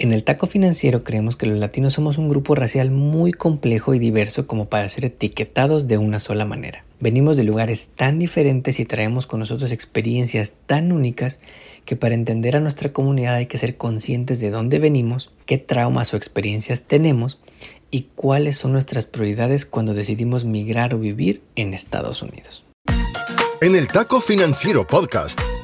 En el taco financiero creemos que los latinos somos un grupo racial muy complejo y diverso como para ser etiquetados de una sola manera. Venimos de lugares tan diferentes y traemos con nosotros experiencias tan únicas que para entender a nuestra comunidad hay que ser conscientes de dónde venimos, qué traumas o experiencias tenemos y cuáles son nuestras prioridades cuando decidimos migrar o vivir en Estados Unidos. En el Taco Financiero Podcast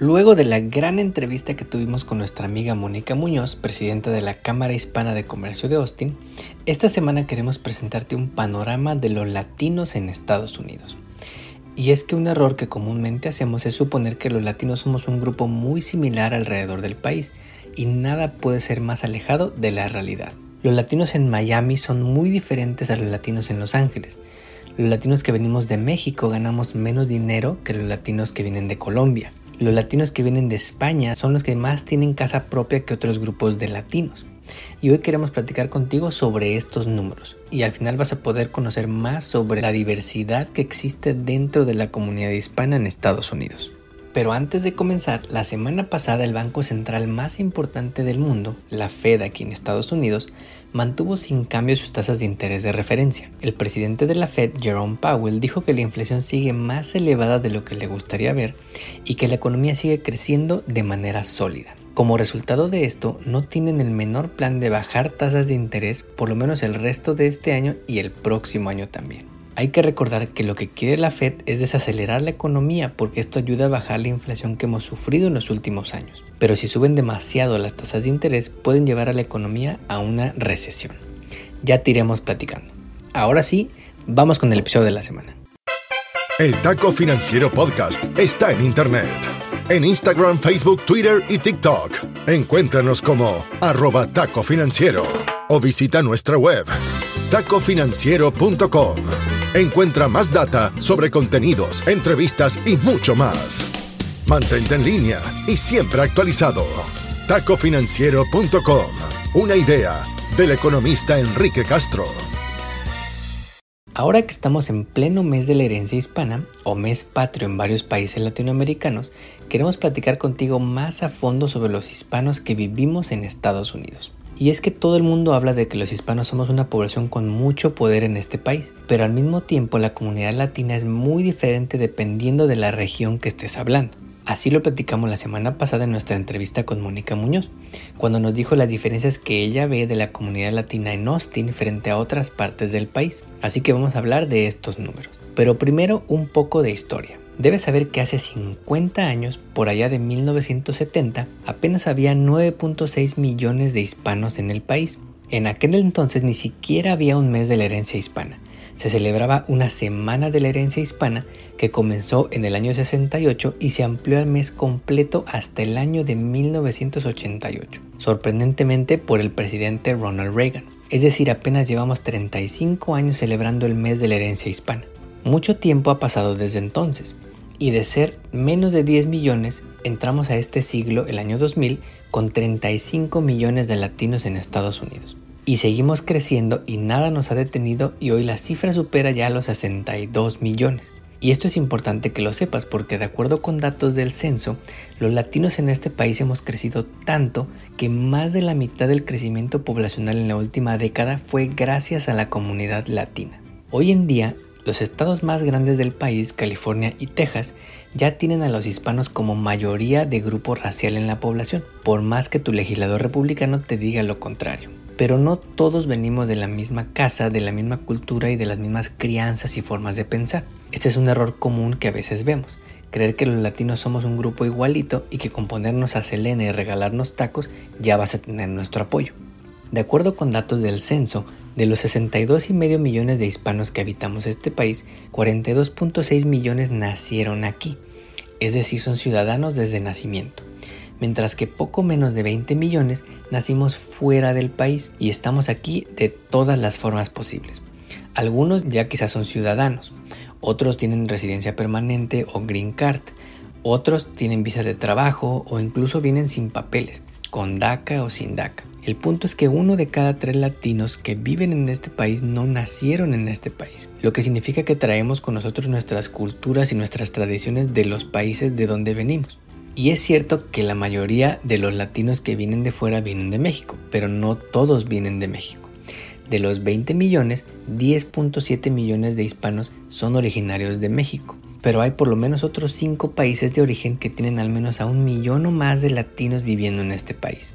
Luego de la gran entrevista que tuvimos con nuestra amiga Mónica Muñoz, presidenta de la Cámara Hispana de Comercio de Austin, esta semana queremos presentarte un panorama de los latinos en Estados Unidos. Y es que un error que comúnmente hacemos es suponer que los latinos somos un grupo muy similar alrededor del país, y nada puede ser más alejado de la realidad. Los latinos en Miami son muy diferentes a los latinos en Los Ángeles. Los latinos que venimos de México ganamos menos dinero que los latinos que vienen de Colombia. Los latinos que vienen de España son los que más tienen casa propia que otros grupos de latinos. Y hoy queremos platicar contigo sobre estos números. Y al final vas a poder conocer más sobre la diversidad que existe dentro de la comunidad hispana en Estados Unidos. Pero antes de comenzar, la semana pasada el banco central más importante del mundo, la Fed aquí en Estados Unidos, mantuvo sin cambio sus tasas de interés de referencia. El presidente de la Fed, Jerome Powell, dijo que la inflación sigue más elevada de lo que le gustaría ver y que la economía sigue creciendo de manera sólida. Como resultado de esto, no tienen el menor plan de bajar tasas de interés por lo menos el resto de este año y el próximo año también. Hay que recordar que lo que quiere la Fed es desacelerar la economía porque esto ayuda a bajar la inflación que hemos sufrido en los últimos años. Pero si suben demasiado las tasas de interés pueden llevar a la economía a una recesión. Ya te iremos platicando. Ahora sí, vamos con el episodio de la semana. El Taco Financiero Podcast está en Internet. En Instagram, Facebook, Twitter y TikTok. Encuéntranos como arroba taco financiero o visita nuestra web tacofinanciero.com. Encuentra más data sobre contenidos, entrevistas y mucho más. Mantente en línea y siempre actualizado. Tacofinanciero.com. Una idea del economista Enrique Castro. Ahora que estamos en pleno mes de la herencia hispana, o mes patrio en varios países latinoamericanos, queremos platicar contigo más a fondo sobre los hispanos que vivimos en Estados Unidos. Y es que todo el mundo habla de que los hispanos somos una población con mucho poder en este país, pero al mismo tiempo la comunidad latina es muy diferente dependiendo de la región que estés hablando. Así lo platicamos la semana pasada en nuestra entrevista con Mónica Muñoz, cuando nos dijo las diferencias que ella ve de la comunidad latina en Austin frente a otras partes del país. Así que vamos a hablar de estos números. Pero primero un poco de historia. Debes saber que hace 50 años, por allá de 1970, apenas había 9.6 millones de hispanos en el país. En aquel entonces ni siquiera había un mes de la herencia hispana. Se celebraba una semana de la herencia hispana que comenzó en el año 68 y se amplió al mes completo hasta el año de 1988, sorprendentemente por el presidente Ronald Reagan. Es decir, apenas llevamos 35 años celebrando el mes de la herencia hispana. Mucho tiempo ha pasado desde entonces, y de ser menos de 10 millones, entramos a este siglo, el año 2000, con 35 millones de latinos en Estados Unidos. Y seguimos creciendo y nada nos ha detenido y hoy la cifra supera ya los 62 millones. Y esto es importante que lo sepas porque de acuerdo con datos del censo, los latinos en este país hemos crecido tanto que más de la mitad del crecimiento poblacional en la última década fue gracias a la comunidad latina. Hoy en día los estados más grandes del país, California y Texas, ya tienen a los hispanos como mayoría de grupo racial en la población, por más que tu legislador republicano te diga lo contrario. Pero no todos venimos de la misma casa, de la misma cultura y de las mismas crianzas y formas de pensar. Este es un error común que a veces vemos. Creer que los latinos somos un grupo igualito y que con ponernos a Selena y regalarnos tacos ya vas a tener nuestro apoyo. De acuerdo con datos del censo, de los 62,5 millones de hispanos que habitamos este país, 42.6 millones nacieron aquí, es decir, son ciudadanos desde nacimiento, mientras que poco menos de 20 millones nacimos fuera del país y estamos aquí de todas las formas posibles. Algunos ya quizás son ciudadanos, otros tienen residencia permanente o green card, otros tienen visa de trabajo o incluso vienen sin papeles, con DACA o sin DACA. El punto es que uno de cada tres latinos que viven en este país no nacieron en este país, lo que significa que traemos con nosotros nuestras culturas y nuestras tradiciones de los países de donde venimos. Y es cierto que la mayoría de los latinos que vienen de fuera vienen de México, pero no todos vienen de México. De los 20 millones, 10.7 millones de hispanos son originarios de México pero hay por lo menos otros 5 países de origen que tienen al menos a un millón o más de latinos viviendo en este país.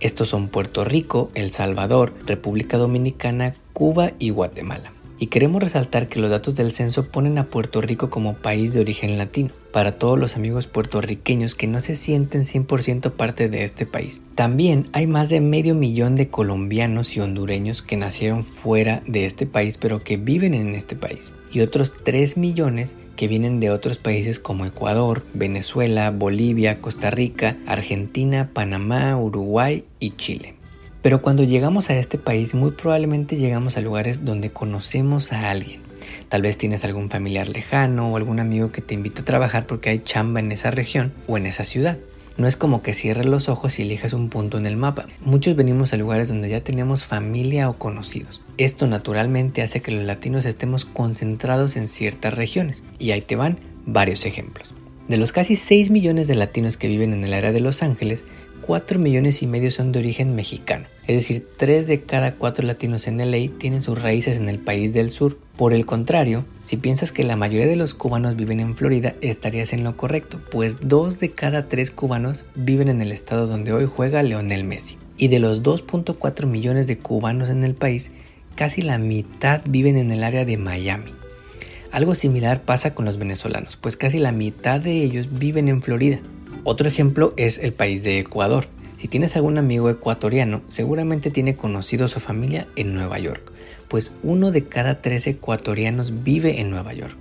Estos son Puerto Rico, El Salvador, República Dominicana, Cuba y Guatemala. Y queremos resaltar que los datos del censo ponen a Puerto Rico como país de origen latino, para todos los amigos puertorriqueños que no se sienten 100% parte de este país. También hay más de medio millón de colombianos y hondureños que nacieron fuera de este país pero que viven en este país. Y otros 3 millones que vienen de otros países como Ecuador, Venezuela, Bolivia, Costa Rica, Argentina, Panamá, Uruguay y Chile. Pero cuando llegamos a este país muy probablemente llegamos a lugares donde conocemos a alguien. Tal vez tienes algún familiar lejano o algún amigo que te invita a trabajar porque hay chamba en esa región o en esa ciudad. No es como que cierres los ojos y elijas un punto en el mapa. Muchos venimos a lugares donde ya tenemos familia o conocidos. Esto naturalmente hace que los latinos estemos concentrados en ciertas regiones. Y ahí te van varios ejemplos. De los casi 6 millones de latinos que viven en el área de Los Ángeles, 4 millones y medio son de origen mexicano, es decir, 3 de cada 4 latinos en LA tienen sus raíces en el país del sur. Por el contrario, si piensas que la mayoría de los cubanos viven en Florida, estarías en lo correcto, pues 2 de cada 3 cubanos viven en el estado donde hoy juega Leonel Messi. Y de los 2.4 millones de cubanos en el país, casi la mitad viven en el área de Miami. Algo similar pasa con los venezolanos, pues casi la mitad de ellos viven en Florida. Otro ejemplo es el país de Ecuador. Si tienes algún amigo ecuatoriano, seguramente tiene conocido a su familia en Nueva York, pues uno de cada tres ecuatorianos vive en Nueva York.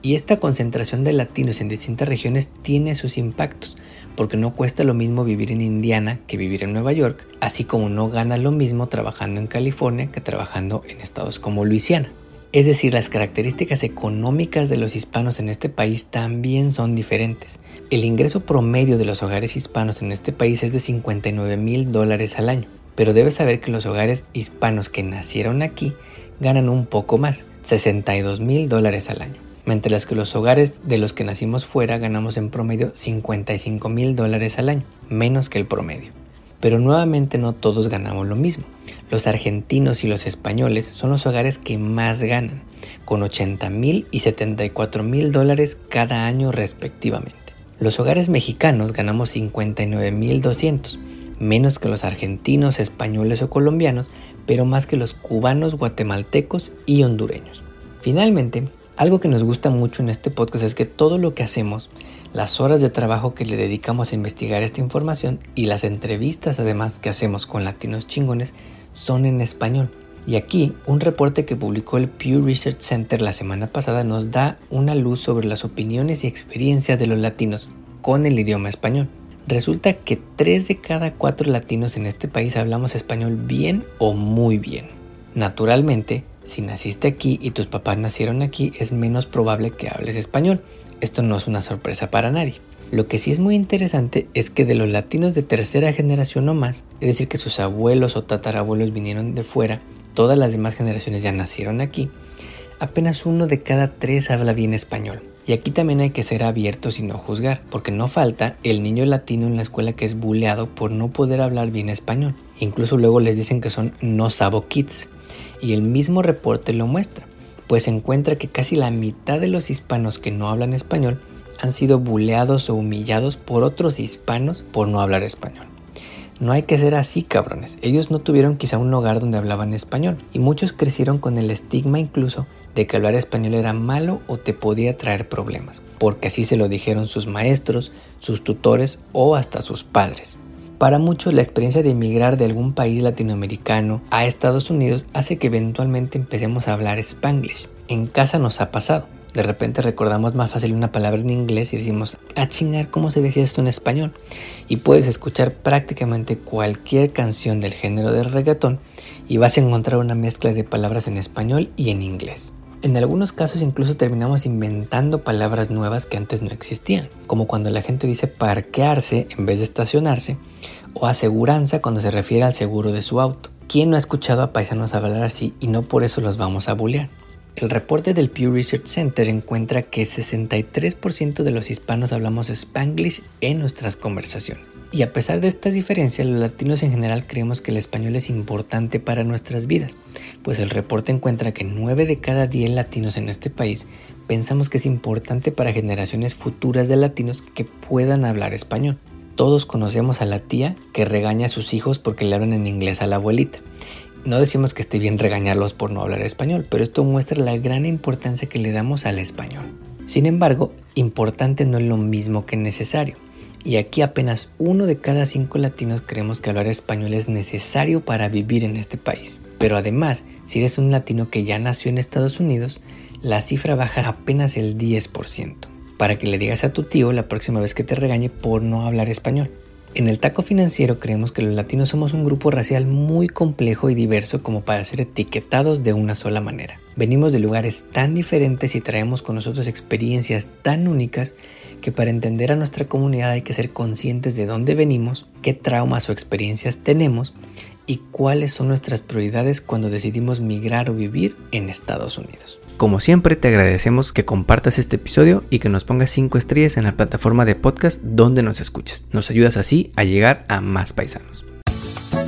Y esta concentración de latinos en distintas regiones tiene sus impactos, porque no cuesta lo mismo vivir en Indiana que vivir en Nueva York, así como no gana lo mismo trabajando en California que trabajando en estados como Luisiana. Es decir, las características económicas de los hispanos en este país también son diferentes. El ingreso promedio de los hogares hispanos en este país es de 59 mil dólares al año, pero debes saber que los hogares hispanos que nacieron aquí ganan un poco más, 62 mil dólares al año, mientras que los hogares de los que nacimos fuera ganamos en promedio 55 mil dólares al año, menos que el promedio. Pero nuevamente no todos ganamos lo mismo. Los argentinos y los españoles son los hogares que más ganan, con 80 mil y 74 mil dólares cada año respectivamente. Los hogares mexicanos ganamos 59 mil 200, menos que los argentinos, españoles o colombianos, pero más que los cubanos, guatemaltecos y hondureños. Finalmente, algo que nos gusta mucho en este podcast es que todo lo que hacemos las horas de trabajo que le dedicamos a investigar esta información y las entrevistas además que hacemos con latinos chingones son en español. Y aquí un reporte que publicó el Pew Research Center la semana pasada nos da una luz sobre las opiniones y experiencias de los latinos con el idioma español. Resulta que 3 de cada 4 latinos en este país hablamos español bien o muy bien. Naturalmente, si naciste aquí y tus papás nacieron aquí, es menos probable que hables español, esto no es una sorpresa para nadie. Lo que sí es muy interesante es que de los latinos de tercera generación o más, es decir, que sus abuelos o tatarabuelos vinieron de fuera, todas las demás generaciones ya nacieron aquí, apenas uno de cada tres habla bien español. Y aquí también hay que ser abiertos y no juzgar, porque no falta el niño latino en la escuela que es buleado por no poder hablar bien español. Incluso luego les dicen que son no sabo kids. Y el mismo reporte lo muestra pues encuentra que casi la mitad de los hispanos que no hablan español han sido buleados o humillados por otros hispanos por no hablar español. No hay que ser así, cabrones. Ellos no tuvieron quizá un hogar donde hablaban español y muchos crecieron con el estigma incluso de que hablar español era malo o te podía traer problemas, porque así se lo dijeron sus maestros, sus tutores o hasta sus padres. Para muchos la experiencia de emigrar de algún país latinoamericano a Estados Unidos hace que eventualmente empecemos a hablar spanglish. En casa nos ha pasado. De repente recordamos más fácil una palabra en inglés y decimos, a ah, chingar, ¿cómo se decía esto en español? Y puedes escuchar prácticamente cualquier canción del género de reggaetón y vas a encontrar una mezcla de palabras en español y en inglés. En algunos casos incluso terminamos inventando palabras nuevas que antes no existían, como cuando la gente dice parquearse en vez de estacionarse, o aseguranza cuando se refiere al seguro de su auto. ¿Quién no ha escuchado a paisanos hablar así y no por eso los vamos a bullear? El reporte del Pew Research Center encuentra que 63% de los hispanos hablamos spanglish en nuestras conversaciones. Y a pesar de estas diferencias, los latinos en general creemos que el español es importante para nuestras vidas, pues el reporte encuentra que 9 de cada 10 latinos en este país pensamos que es importante para generaciones futuras de latinos que puedan hablar español. Todos conocemos a la tía que regaña a sus hijos porque le hablan en inglés a la abuelita no decimos que esté bien regañarlos por no hablar español, pero esto muestra la gran importancia que le damos al español. Sin embargo, importante no es lo mismo que necesario. Y aquí apenas uno de cada cinco latinos creemos que hablar español es necesario para vivir en este país. Pero además, si eres un latino que ya nació en Estados Unidos, la cifra baja apenas el 10%, para que le digas a tu tío la próxima vez que te regañe por no hablar español. En el taco financiero creemos que los latinos somos un grupo racial muy complejo y diverso como para ser etiquetados de una sola manera. Venimos de lugares tan diferentes y traemos con nosotros experiencias tan únicas que para entender a nuestra comunidad hay que ser conscientes de dónde venimos, qué traumas o experiencias tenemos y cuáles son nuestras prioridades cuando decidimos migrar o vivir en Estados Unidos. Como siempre, te agradecemos que compartas este episodio y que nos pongas 5 estrellas en la plataforma de podcast donde nos escuches. Nos ayudas así a llegar a más paisanos.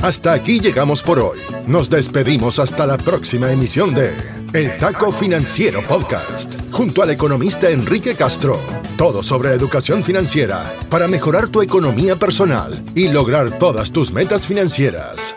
Hasta aquí llegamos por hoy. Nos despedimos hasta la próxima emisión de El Taco Financiero Podcast, junto al economista Enrique Castro. Todo sobre educación financiera para mejorar tu economía personal y lograr todas tus metas financieras.